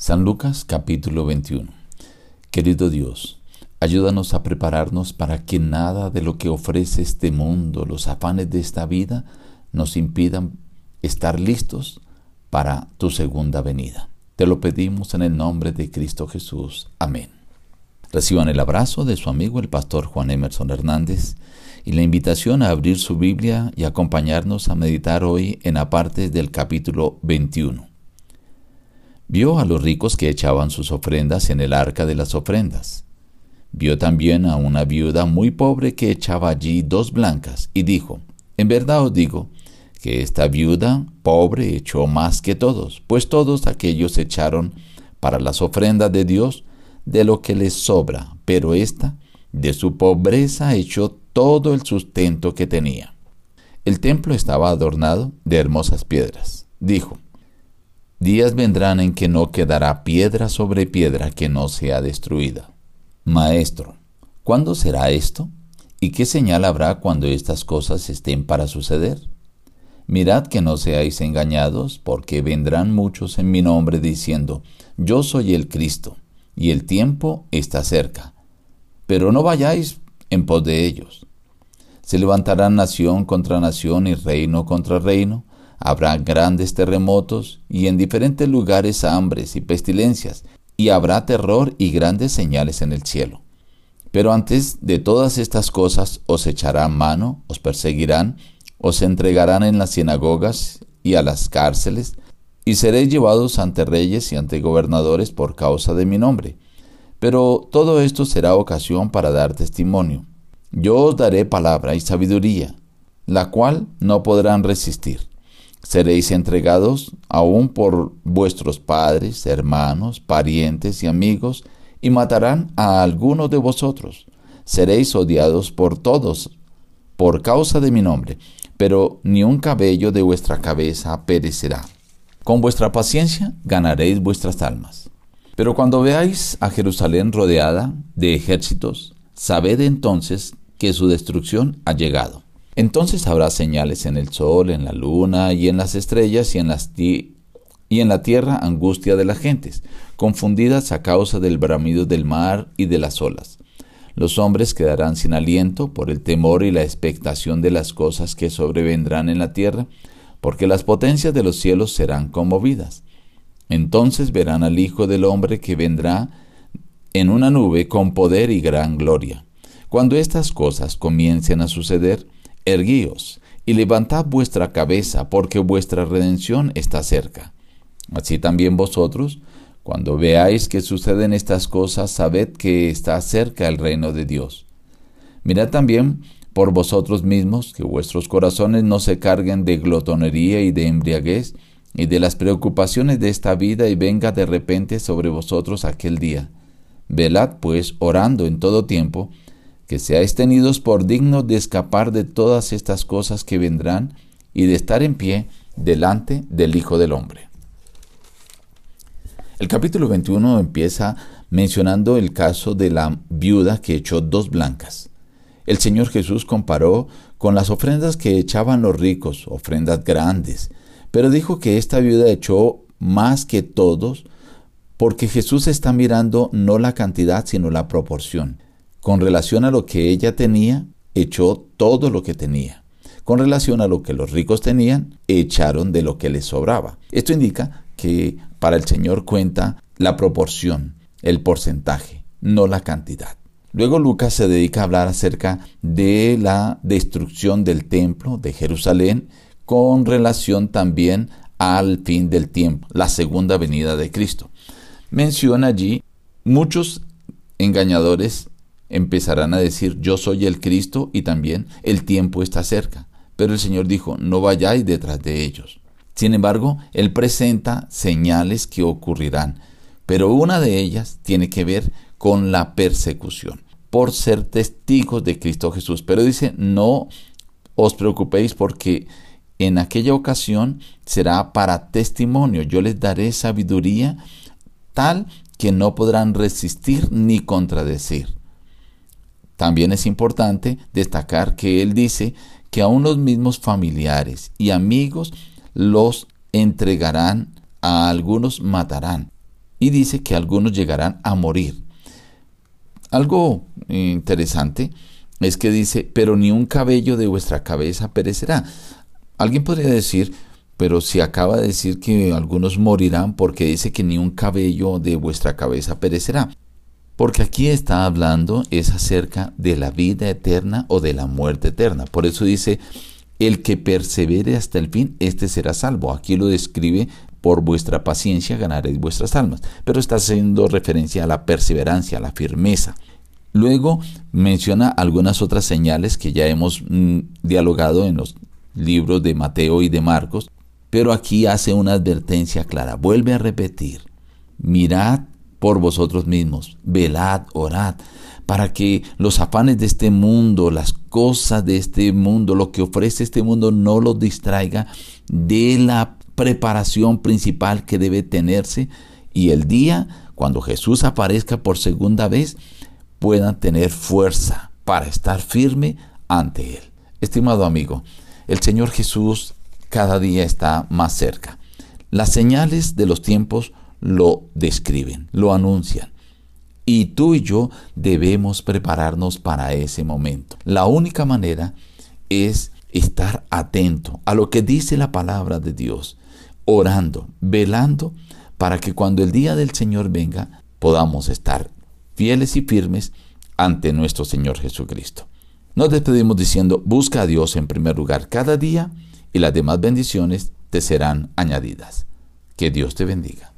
San Lucas capítulo 21 Querido Dios, ayúdanos a prepararnos para que nada de lo que ofrece este mundo, los afanes de esta vida, nos impidan estar listos para tu segunda venida. Te lo pedimos en el nombre de Cristo Jesús. Amén. Reciban el abrazo de su amigo el pastor Juan Emerson Hernández y la invitación a abrir su Biblia y acompañarnos a meditar hoy en aparte del capítulo 21 Vio a los ricos que echaban sus ofrendas en el arca de las ofrendas. Vio también a una viuda muy pobre que echaba allí dos blancas, y dijo, En verdad os digo, que esta viuda pobre echó más que todos, pues todos aquellos echaron para las ofrendas de Dios de lo que les sobra, pero ésta de su pobreza echó todo el sustento que tenía. El templo estaba adornado de hermosas piedras. Dijo, Días vendrán en que no quedará piedra sobre piedra que no sea destruida. Maestro, ¿cuándo será esto? ¿Y qué señal habrá cuando estas cosas estén para suceder? Mirad que no seáis engañados, porque vendrán muchos en mi nombre diciendo, Yo soy el Cristo, y el tiempo está cerca. Pero no vayáis en pos de ellos. Se levantarán nación contra nación y reino contra reino, Habrá grandes terremotos y en diferentes lugares hambres y pestilencias, y habrá terror y grandes señales en el cielo. Pero antes de todas estas cosas os echarán mano, os perseguirán, os entregarán en las sinagogas y a las cárceles, y seréis llevados ante reyes y ante gobernadores por causa de mi nombre. Pero todo esto será ocasión para dar testimonio. Yo os daré palabra y sabiduría, la cual no podrán resistir. Seréis entregados aún por vuestros padres, hermanos, parientes y amigos, y matarán a alguno de vosotros. Seréis odiados por todos por causa de mi nombre, pero ni un cabello de vuestra cabeza perecerá. Con vuestra paciencia ganaréis vuestras almas. Pero cuando veáis a Jerusalén rodeada de ejércitos, sabed entonces que su destrucción ha llegado. Entonces habrá señales en el sol, en la luna y en las estrellas y en, la tierra angustia de las gentes, confundidas a causa del bramido del mar y de las olas. Los hombres quedarán sin aliento por el temor y la expectación de las cosas que sobrevendrán en la tierra, porque las potencias de los cielos serán conmovidas. Entonces verán al Hijo del Hombre que vendrá en una nube con poder y gran gloria. Cuando estas cosas comiencen a suceder, erguíos y levantad vuestra cabeza, porque vuestra redención está cerca. Así también vosotros, cuando veáis que suceden estas cosas, sabed que está cerca el reino de Dios. Mirad también por vosotros mismos que vuestros corazones no se carguen de glotonería y de embriaguez y de las preocupaciones de esta vida y venga de repente sobre vosotros aquel día. Velad pues orando en todo tiempo, que seáis tenidos por dignos de escapar de todas estas cosas que vendrán y de estar en pie delante del Hijo del Hombre. El capítulo 21 empieza mencionando el caso de la viuda que echó dos blancas. El Señor Jesús comparó con las ofrendas que echaban los ricos, ofrendas grandes, pero dijo que esta viuda echó más que todos porque Jesús está mirando no la cantidad sino la proporción. Con relación a lo que ella tenía, echó todo lo que tenía. Con relación a lo que los ricos tenían, echaron de lo que les sobraba. Esto indica que para el Señor cuenta la proporción, el porcentaje, no la cantidad. Luego Lucas se dedica a hablar acerca de la destrucción del templo de Jerusalén con relación también al fin del tiempo, la segunda venida de Cristo. Menciona allí muchos engañadores empezarán a decir, yo soy el Cristo y también el tiempo está cerca. Pero el Señor dijo, no vayáis detrás de ellos. Sin embargo, Él presenta señales que ocurrirán, pero una de ellas tiene que ver con la persecución, por ser testigos de Cristo Jesús. Pero dice, no os preocupéis porque en aquella ocasión será para testimonio. Yo les daré sabiduría tal que no podrán resistir ni contradecir. También es importante destacar que él dice que aún los mismos familiares y amigos los entregarán, a algunos matarán. y dice que algunos llegarán a morir. Algo interesante es que dice, pero ni un cabello de vuestra cabeza perecerá. Alguien podría decir, pero si acaba de decir que algunos morirán porque dice que ni un cabello de vuestra cabeza perecerá. Porque aquí está hablando es acerca de la vida eterna o de la muerte eterna. Por eso dice, el que persevere hasta el fin, este será salvo. Aquí lo describe, por vuestra paciencia ganaréis vuestras almas. Pero está haciendo referencia a la perseverancia, a la firmeza. Luego menciona algunas otras señales que ya hemos mm, dialogado en los libros de Mateo y de Marcos, pero aquí hace una advertencia clara. Vuelve a repetir, mirad por vosotros mismos, velad, orad, para que los afanes de este mundo, las cosas de este mundo, lo que ofrece este mundo no los distraiga de la preparación principal que debe tenerse y el día cuando Jesús aparezca por segunda vez puedan tener fuerza para estar firme ante Él. Estimado amigo, el Señor Jesús cada día está más cerca. Las señales de los tiempos lo describen, lo anuncian. Y tú y yo debemos prepararnos para ese momento. La única manera es estar atento a lo que dice la palabra de Dios, orando, velando, para que cuando el día del Señor venga podamos estar fieles y firmes ante nuestro Señor Jesucristo. Nos despedimos diciendo, busca a Dios en primer lugar cada día y las demás bendiciones te serán añadidas. Que Dios te bendiga.